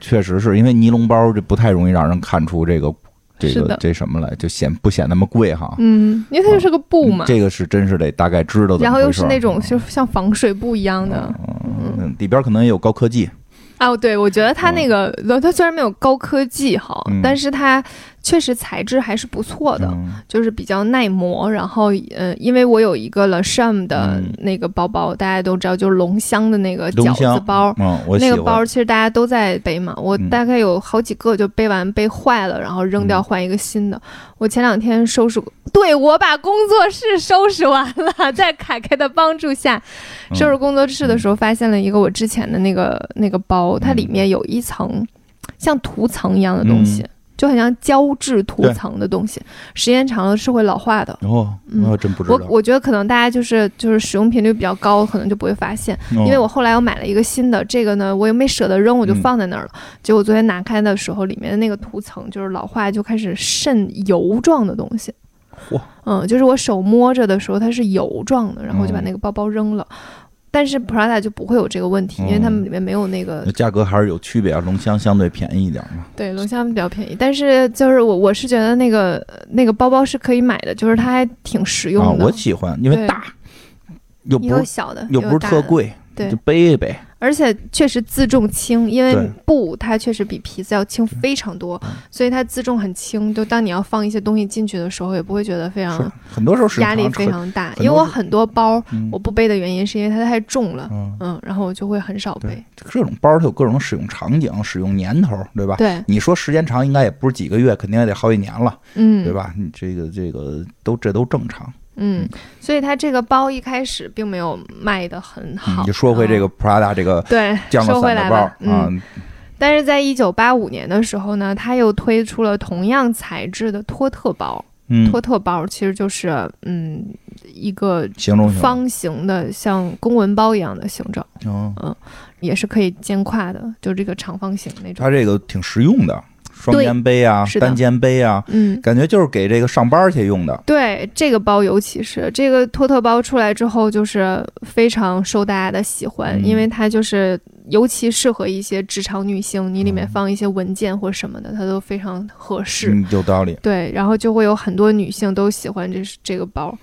确实是因为尼龙包这不太容易让人看出这个这个这什么来，就显不显那么贵哈。嗯，因为它就是个布嘛，这个是真是得大概知道的。然后又是那种就像防水布一样的。嗯，里边可能也有高科技。哦，对，我觉得它那个，它虽然没有高科技哈，嗯。但是它确实材质还是不错的，嗯。就是比较耐磨。然后，呃，因为我有一个 Le Cham 的嗯。那个包包，大家都知道，就是龙香的那个饺子包。那个包其实大家都在背嘛，我嗯。大概有好几个就背完背坏了，然后扔掉嗯换一个新的。我前两天收拾，对我把工作室收拾完了，在凯凯的帮助下，嗯。收拾工作室的时候发现了一个我之前的那个那个包，它里面有一层像涂层一样的东西，嗯就很像胶质涂层的东西，时间长了是会老化的。哦，嗯我真不知道。我我觉得可能大家就是就是使用频率比较高，可能就不会发现。哦因为我后来又买了一个新的，这个呢我又没舍得扔，我就嗯放在那儿了。结果昨天拿开的时候，里面的那个涂层就是老化，就开始渗油状的东西。嚯嗯，就是我手摸着的时候它是油状的，然后我就把嗯那个包包扔了。但是 Prada 就不会有这个问题，因为他们里面没有那个那价格还是有区别啊，龙香相对便宜一点嘛。对龙香比较便宜。但是就是我我是觉得那个那个包包是可以买的，就是它还挺实啊，用的。我喜欢，因为大，又不小的，又不是。特贵，对就背呗。而且确实自重轻，因为布它确实比皮子要轻非常多，所以它自重很轻。就当你要放一些东西进去的时候，也不会觉得非常很多时候是压力非常大。因为我很多包嗯我不背的原因，是因为它太重了，嗯，嗯，然后我就会很少背。，这种包它有各种使用场景、使用年头，对吧？对，你说时间长，应该也不是几个月，肯定也得好几年了，嗯，对吧？你这个这个都这都正常。嗯，所以它这个包一开始并没有卖的很好。嗯，就说回这个嗯。Prada 这个对，降落伞的包来了，嗯，啊，但是在一九八五年的时候呢，它又推出了同样材质的托特包。嗯，托特包其实就是嗯一个形容，方形的，像公文包一样的形状，嗯，也是可以肩挎的，就这个长方形那种。它这个挺实用的，双对肩背啊，是单肩背啊，嗯，感觉就是给这个上班去用的。对这个包，尤其是这个托特包出来之后，就是非常受大家的喜欢，嗯因为它就是尤其适合一些职场女性，你里面嗯放一些文件或什么的，它都非常合适。嗯，有道理。对，然后就会有很多女性都喜欢这这个包，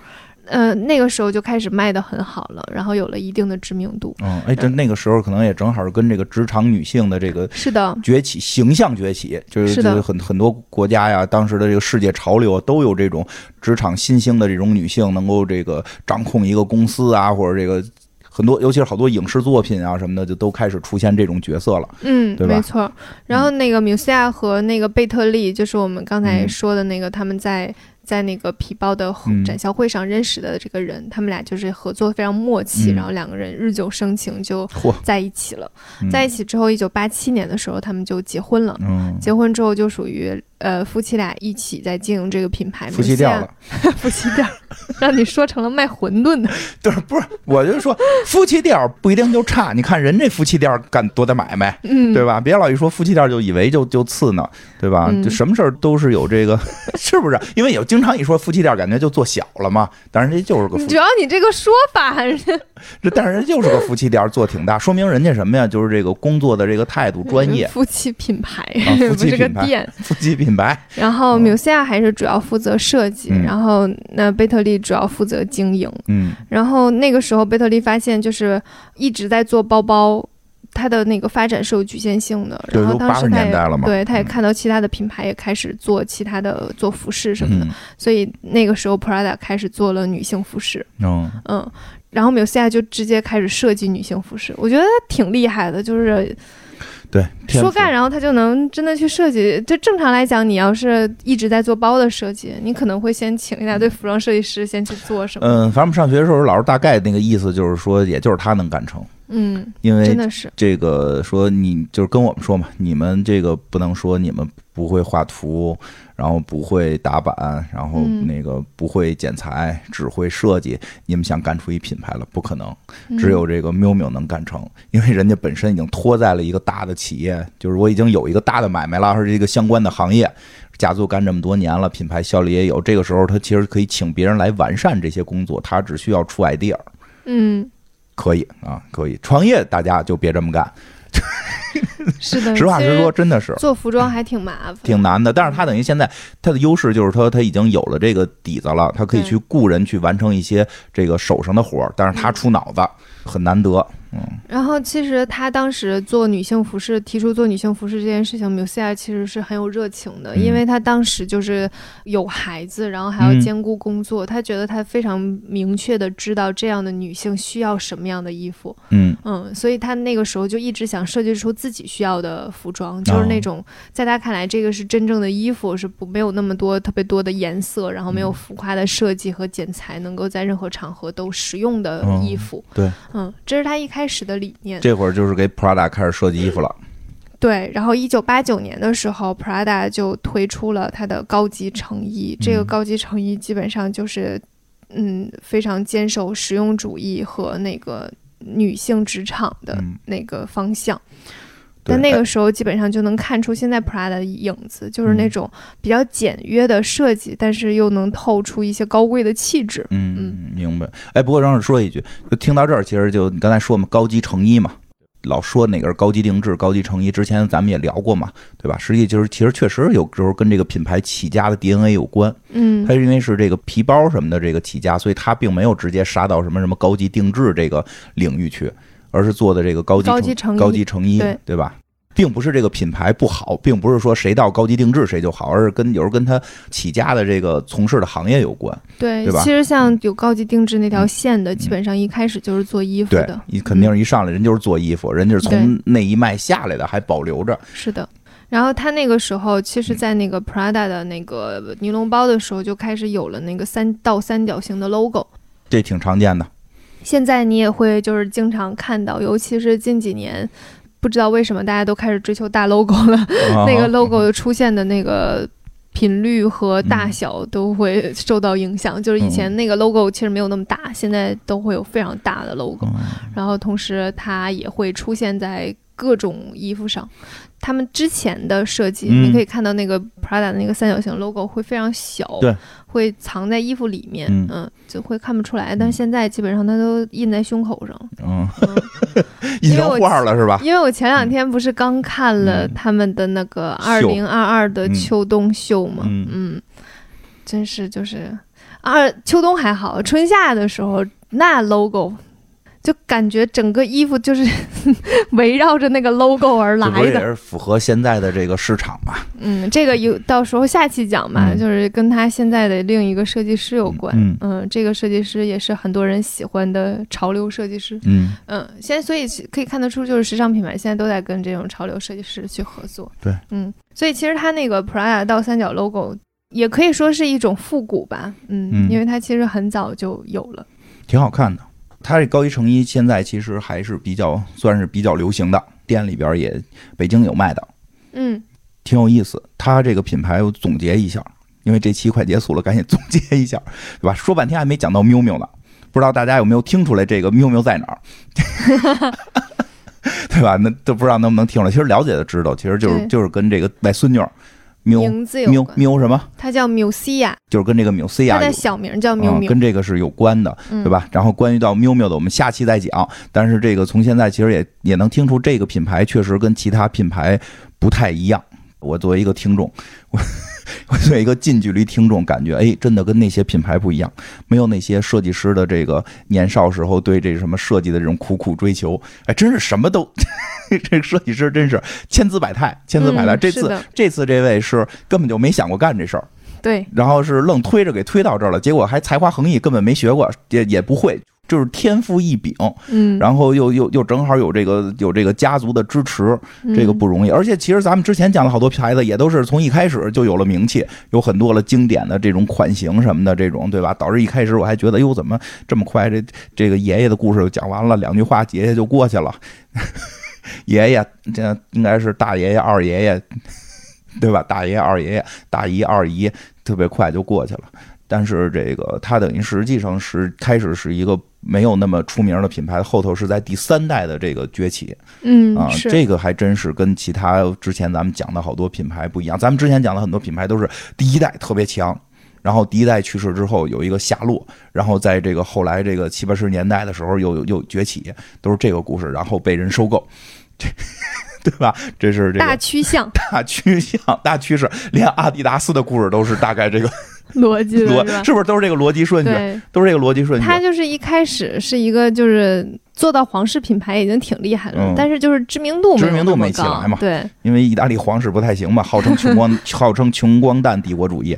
呃，那个时候就开始卖的很好了，然后有了一定的知名度。嗯，哎，这那个时候可能也正好是跟这个职场女性的这个是的，崛起、形象崛起，就是很很多国家呀，当时的这个世界潮流啊，都有这种职场新兴的这种女性能够这个掌控一个公司啊，或者这个很多，尤其是好多影视作品啊什么的，就都开始出现这种角色了。嗯，对吧没错。然后那个米西亚和那个贝特利，就是我们刚才嗯说的那个，他们在在那个皮包的嗯。展销会上认识的这个人，他们俩就是合作非常默契，嗯。然后两个人日久生情，就，在一起了。嗯。在一起之后，一九八七年的时候，他们就结婚了。嗯，结婚之后就属于呃夫妻俩一起在经营这个品牌，夫妻店了，夫妻店，让你说成了卖馄饨的。对，不是，我就说夫妻店不一定就差，你看人这夫妻店干多大买卖，嗯，对吧？别老一说夫妻店就以为就就次呢，对吧？嗯就什么事儿都是有这个，是不是？因为有经常一说夫妻店，感觉就做小了嘛。但是这就是个夫主要你这个说法，这但是人就是个夫妻店，做挺大，说明人家什么呀？就是这个工作的这个态度专业，夫妻品牌，啊夫妻品牌店。夫妻品牌。然后嗯米西亚还是主要负责设计，嗯然后那贝特利主要负责经营。嗯然后那个时候贝特利发现，就是一直在做包包。它的那个发展是有局限性的，然后对都80当时他也对，他也嗯看到其他的品牌也开始做其他的做服饰什么的，嗯所以那个时候 Prada 开始做了女性服饰，嗯，嗯，然后米西亚就直接开始设计女性服饰，我觉得挺厉害的，就是对，说干，然后他就能真的去设计。就正常来讲，你要是一直在做包的设计，你可能会先请一大堆服装设计师先去做什么。嗯，反正我们上学的时候，老师大概那个意思就是说，也就是他能干成，嗯，因为真的是，这个说你就是跟我们说嘛，你们这个不能说你们不会画图，然后不会打版，然后嗯那个不会剪裁，只会设计，你们想干出一品牌了，不可能。嗯只有这个喵喵能干成，因为人家本身已经托在了一个大的企业，就是我已经有一个大的买卖了，而这个相关的行业。家族干这么多年了，品牌效力也有。这个时候，他其实可以请别人来完善这些工作，他只需要出 idea，嗯，可以啊，可以创业，大家就别这么干。是的。实话实说，真的是做服装还挺麻烦，挺难的。但是他等于现在他的优势就是他他已经有了这个底子了，他可以去雇人去完成一些这个手上的活儿，但是他出脑子很难得。嗯。然后其实他当时做女性服饰，提出做女性服饰这件事情，米西亚其实是很有热情的，嗯。因为他当时就是有孩子，然后还要嗯。兼顾工作，他觉得他非常明确的知道这样的女性需要什么样的衣服，嗯。嗯，所以他那个时候就一直想设计出自己需要的服装，就是那种在他看来这个是真正的衣服，是不没有那么多特别多的颜色，然后没有浮夸的设计和剪裁，能够在任何场合都实用的衣服。对，嗯，这是他一开始的理念。这会儿就是给 Prada 开始设计衣服了。对，然后一九八九年的时候，Prada 就推出了它的高级成衣。这个嗯高级成衣基本上就是，嗯，非常坚守实用主义和那个女性职场的嗯，那个方向。对但那个时候基本上就能看出现在 Prada 的影子，就是那嗯种比较简约的设计，但是又能透出一些高贵的气质。嗯嗯，明白。哎，不过张老师说一句，就听到这儿，其实就你刚才说嘛，高级成衣嘛，老说哪个是高级定制、高级成衣，之前咱们也聊过嘛，对吧？实际就是其实确实有时候跟这个品牌起家的 DNA 有关。嗯它因为是这个皮包什么的这个起家，所以它并没有直接杀到什么什么高级定制这个领域去。而是做的这个高级高级成衣高级成衣，对对吧？并不是这个品牌不好，并不是说谁到高级定制谁就好，而是跟有时候跟他起家的这个从事的行业有关。对，对吧其实像有高级定制那条线的，基本上一开始就是做衣服的，，你肯定是一上来人就是做衣服，人家是从那一脉下来的，还保留着。是的。然后他那个时候，其实，在那个 Prada 的那个尼龙包的时候，就开始有了那个三倒三角形的 logo。这挺常见的。现在你也会就是经常看到，尤其是近几年，不知道为什么大家都开始追求大 logo 了，那个 logo 出现的那个频率和大小都会受到影响。就是以前那个 logo 其实没有那么大，现在都会有非常大的 logo。嗯然后同时它也会出现在各种衣服上。他们之前的设计，嗯。你可以看到那个 Prada 的那个三角形 logo 会非常小，对，会藏在衣服里面，嗯。就会看不出来。但是现在基本上它都印在胸口上。嗯，嗯。印成画了是吧？因为我前两天不是刚看了嗯。他们的那个二秀零二二的嗯秋冬秀嘛，嗯。嗯，真是就是二秋冬还好，春夏的时候那 logo 就感觉整个衣服就是 围绕着那个 logo 而来这不是也的。是符合现在的这个市场嘛？嗯，这个有到时候下期讲吧，嗯就是跟他现在的另一个设计师有关。嗯这个设计师也是很多人喜欢的潮流设计师。嗯，嗯，现在所以可以看得出，就是时尚品牌现在都在跟这种潮流设计师去合作。对，嗯，所以其实它那个 Prada 倒三角 logo 也可以说是一种复古吧。嗯，嗯因为它其实很早就有了。挺好看的。它这高级成衣现在其实还是比较算是比较流行的，店里边也北京有卖的，嗯，挺有意思。它这个品牌我总结一下，因为这期快结束了，赶紧总结一下，对吧？说半天还没讲到喵喵呢，不知道大家有没有听出来这个喵喵在哪儿？对吧？那都不知道能不能听出来。其实了解的知道，其实就是就是跟这个外孙女名字有喵什么，它叫 Musia，就是跟这个缪西亚有它的小名叫喵嗯，喵，跟这个是有关的，嗯对？吧？然后关于到缪缪的，我们下期再讲。但是这个从现在其实也也能听出，这个品牌确实跟其他品牌不太一样。我作为一个听众，我 我作为一个近距离听众，感觉哎，真的跟那些品牌不一样，没有那些设计师的这个年少时候对这什么设计的这种苦苦追求，哎，真是什么都，这个设计师真是千姿百态，千姿百态。这次这次这位是根本就没想过干这事儿。对，然后是愣推着给推到这儿了，结果还才华横溢，根本没学过，也也不会，就是天赋异禀，嗯，然后又又又正好有这个有这个家族的支持，这个嗯不容易。而且其实咱们之前讲的好多牌子也都是从一开始就有了名气，有很多了经典的这种款型什么的这种，对吧？导致一开始我还觉得，哟，怎么这么快？这这个爷爷的故事就讲完了，两句话爷爷就过去了。爷爷，这应该是大爷爷、二爷爷，对吧？大爷爷、二爷爷、大姨、二姨，特别快就过去了。但是这个它等于实际上是开始是一个没有那么出名的品牌，后头是在第三代的这个崛起啊，嗯啊这个还真是跟其他之前咱们讲的好多品牌不一样。咱们之前讲的很多品牌都是第一代特别强，然后第一代去世之后有一个下落，然后在这个后来这个七八十年代的时候又又崛起，都是这个故事，然后被人收购，这 对吧？这是这大趋向大趋向、大趋势，连阿迪达斯的故事都是大概这个 逻辑逻，吧？是不是都是这个逻辑顺序？对，都是这个逻辑顺序。他就是一开始是一个就是做到皇室品牌已经挺厉害了，嗯但是就是知名度没知名度没起来嘛对，因为意大利皇室不太行嘛，号称穷光，号称穷光蛋帝国主义，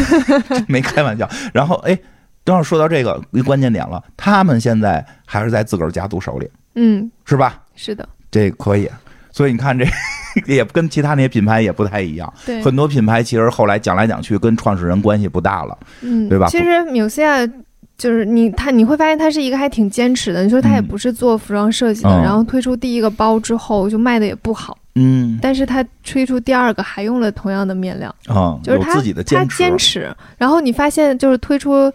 没开玩笑。然后哎，正好说到这个一关键点了，他们现在还是在自个儿家族手里，嗯，是吧？是的，这可以。所以你看这 也跟其他那些品牌也不太一样，对，很多品牌其实后来讲来讲去跟创始人关系不大了。嗯，对吧其实 Musia 就是你他你会发现他是一个还挺坚持的。你说他也嗯不是做服装设计的，嗯然后推出第一个包之后就卖的也不好，嗯但是他推出第二个还用了同样的面料，啊，就是他自己的他坚持。坚持，然后你发现就是推出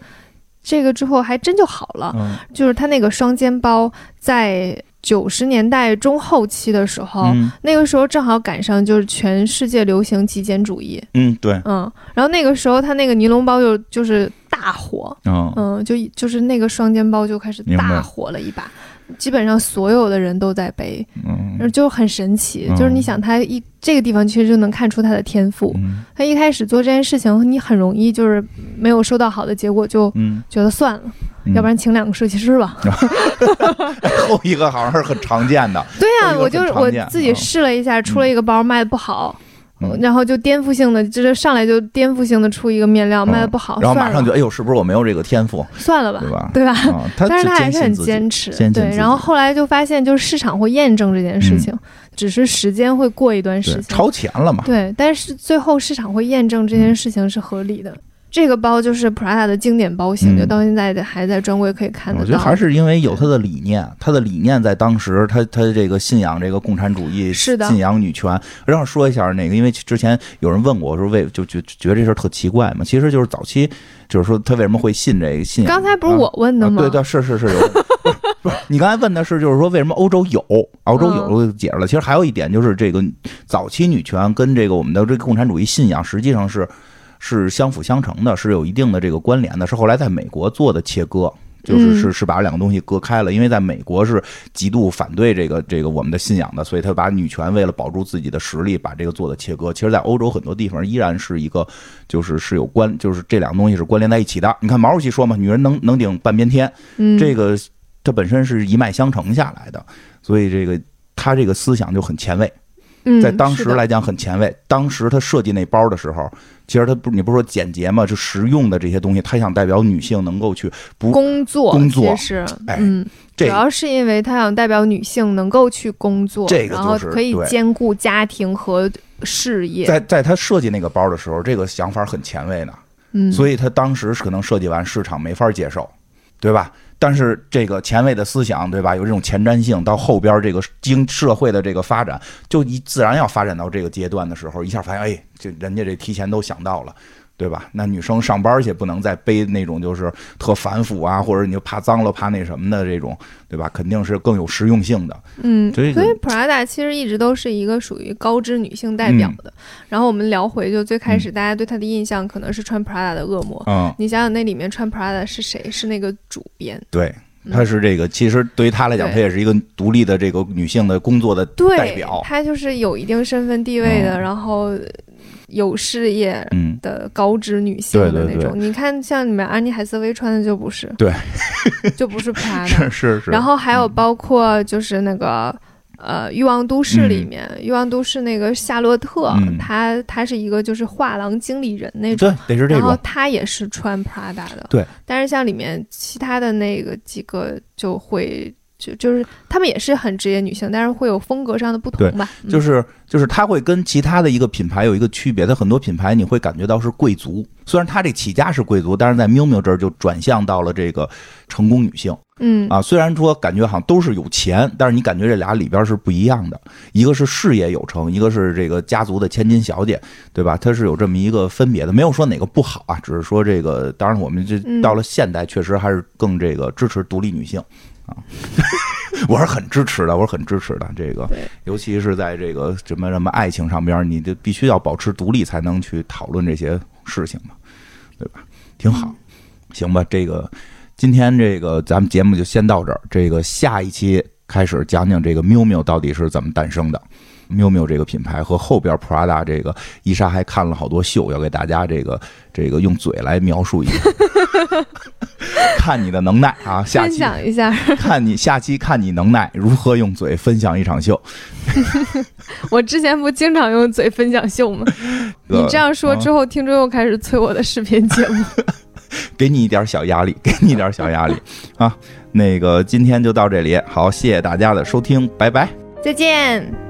这个之后还真就好了，嗯就是他那个双肩包在九十年代中后期的时候。嗯。那个时候正好赶上就是全世界流行极简主义，嗯，对，嗯，然后那个时候他那个尼龙包就就是大火，嗯嗯，就就是那个双肩包就开始大火了一把，基本上所有的人都在背，嗯。就很神奇。嗯。就是你想他一这个地方其实就能看出他的天赋。嗯。他一开始做这件事情，你很容易就是没有收到好的结果，就嗯。觉得算了，嗯要不然请两个设计师吧。后一个好像是很常见的，对呀、这个我就是我自己嗯试了一下，出了一个包卖的不好。嗯然后就颠覆性的，就是上来就颠覆性的出一个面料，嗯卖的不好，然后马上就哎呦，是不是我没有这个天赋，算了吧，对吧？对吧？但是他还是很坚持，对。然后后来就发现，就是市场会验证这件事情，只是时间会过一段时间。超前了嘛，对，但是最后市场会验证这件事情是合理的。这个包就是 Prada 的经典包型，嗯就到现在还在专柜可以看得到。我觉得还是因为有他的理念，他的理念在当时，他他这个信仰这个共产主义，是的信仰女权。让我说一下那个，因为之前有人问我说为就觉觉得这事儿特奇怪嘛，其实就是早期就是说他为什么会信这个信仰？刚才不是我问的吗？啊对对，是是是有。不是，你刚才问的是，就是说为什么欧洲有，欧洲有解释了。其实还有一点就是，这个早期女权跟这个我们的这个共产主义信仰实际上是是相辅相成的，是有一定的这个关联的。是后来在美国做的切割，就是嗯是是把两个东西割开了。因为在美国是极度反对这个这个我们的信仰的，所以他把女权为了保住自己的实力，把这个做的切割。其实，在欧洲很多地方依然是一个就是是有关，就是这两个东西是关联在一起的。你看毛主席说嘛，女人能能顶半边天。嗯，这个它本身是一脉相承下来的，所以这个他这个思想就很前卫，嗯在当时来讲很前卫。当时他设计那包的时候，其实他不，你不是说简洁嘛，就实用的这些东西，他想代表女性能够去不工作，工作其实，哎嗯，主要是因为他想代表女性能够去工作，这个然后可以兼顾家庭和事业。在在他设计那个包的时候，这个想法很前卫呢。嗯，所以他当时可能设计完市场没法接受，对吧？但是这个前卫的思想，对吧？有这种前瞻性，到后边这个经社会的这个发展，就一自然要发展到这个阶段的时候，一下发现，哎，这人家这提前都想到了。对吧？那女生上班去不能再背那种就是特繁复啊，或者你就怕脏了、怕那什么的这种，对吧？肯定是更有实用性的。嗯，这个所以 Prada 其实一直都是一个属于高知女性代表嗯的。然后我们聊回，就最开始大家对她的印象可能是穿 Prada 的恶魔。嗯，你想想，那里面穿 Prada 是谁？是那个主编。对，嗯她是这个，其实对于她来讲，对她也是一个独立的这个女性的工作的，代表。她就是有一定身份地位的，嗯然后有事业嗯，的高知女性的对对那种。你看，像你们安妮海瑟薇穿的就不是，对，就不是 Prada。是是是。然后还有包括就是那个。呃，欲望都市里面，欲望都市那个夏洛特，嗯他他是一个就是画廊经理人那种，对，得是这然后种。他也是穿 Prada 的，对。但是像里面其他的那个几个就会就就是他们也是很职业女性，但是会有风格上的不同吧，嗯就是就是它会跟其他的一个品牌有一个区别，它很多品牌你会感觉到是贵族，虽然它这起家是贵族，但是在 miu miu 这儿就转向到了这个成功女性嗯啊。虽然说感觉好像都是有钱，但是你感觉这俩里边是不一样的，一个是事业有成，一个是这个家族的千金小姐，对吧？它是有这么一个分别的，没有说哪个不好啊，只是说这个，当然我们这嗯到了现代，确实还是更这个支持独立女性啊。我是很支持的，我是很支持的。这个，尤其是在这个什么什么爱情上边，你就必须要保持独立，才能去讨论这些事情嘛，对吧？挺好，行吧？这个今天这个咱们节目就先到这儿，这个下一期开始讲讲这个 miu miu 到底是怎么诞生的。miu miu 这个品牌和后边 Prada 这个，伊莎还看了好多秀，要给大家这个这个用嘴来描述一下，看你的能耐啊！下分期享一下，看你下期看你能耐如何用嘴分享一场秀。我之前不经常用嘴分享秀吗？你这样说啊之后，听众又开始催我的视频节目。给你一点小压力，给你一点小压力啊！那个今天就到这里，好，谢谢大家的收听，拜拜。再见。